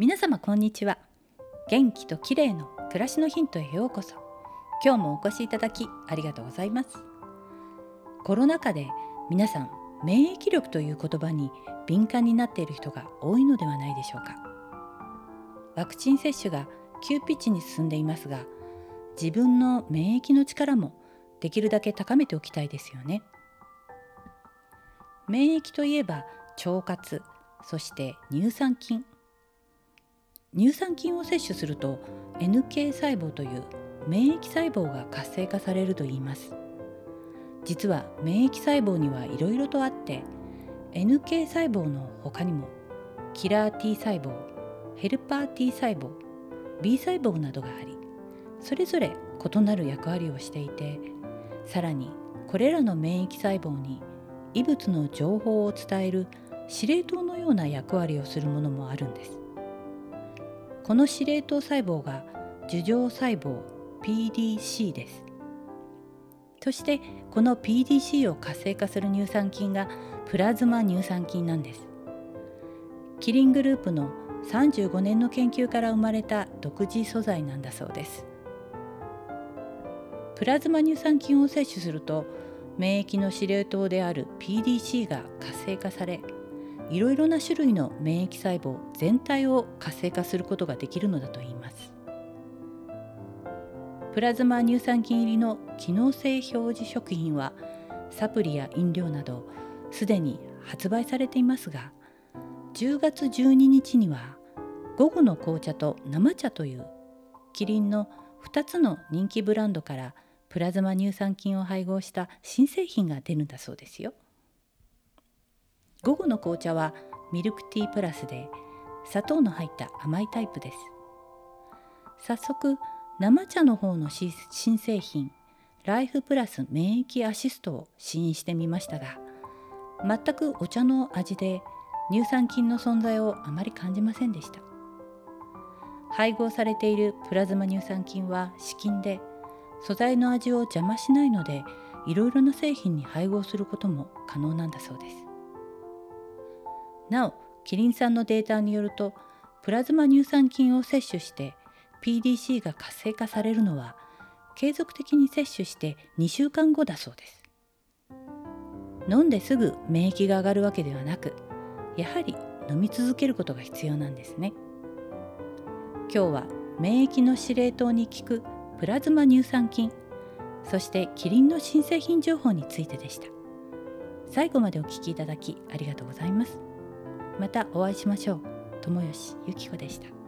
皆様こんにちは。元気と綺麗の暮らしのヒントへようこそ。今日もお越しいただきありがとうございます。コロナ禍で皆さん免疫力という言葉に敏感になっている人が多いのではないでしょうか。ワクチン接種が急ピッチに進んでいますが自分の免疫の力もできるだけ高めておきたいですよね。免疫といえば腸活そして乳酸菌。乳酸菌を摂取すると NK 細胞という免疫細胞が活性化されるといいます。実は免疫細胞にはいろいろとあって NK 細胞の他にもキラー T 細胞ヘルパー T 細胞 B 細胞などがありそれぞれ異なる役割をしていてさらにこれらの免疫細胞に異物の情報を伝える司令塔のような役割をするものもあるんです。この司令塔細胞が樹状細胞 PDC です。そしてこの PDC を活性化する乳酸菌がプラズマ乳酸菌なんです。キリングループの35年の研究から生まれた独自素材なんだそうです。プラズマ乳酸菌を摂取すると免疫の司令塔である PDC が活性化されいろいろな種類の免疫細胞全体を活性化することができるのだといいますプラズマ乳酸菌入りの機能性表示食品はサプリや飲料などすでに発売されていますが10月12日には午後の紅茶と生茶というキリンの2つの人気ブランドからプラズマ乳酸菌を配合した新製品が出るんだそうですよ。午後の紅茶はミルクティープラスで砂糖の入った甘いタイプです。早速生茶の方の新製品ライフプラス免疫アシストを試飲してみましたが全くお茶の味で乳酸菌の存在をあまり感じませんでした。配合されているプラズマ乳酸菌は至近で素材の味を邪魔しないのでいろいろな製品に配合することも可能なんだそうです。なおキリンさんのデータによるとプラズマ乳酸菌を摂取して PDC が活性化されるのは継続的に摂取して2週間後だそうです。飲んですぐ免疫が上がるわけではなくやはり飲み続けることが必要なんですね。今日は免疫の司令塔に効くプラズマ乳酸菌そしてキリンの新製品情報についてでした。最後までお聞きいただきありがとうございます。またお会いしましょう。友吉ゆき子でした。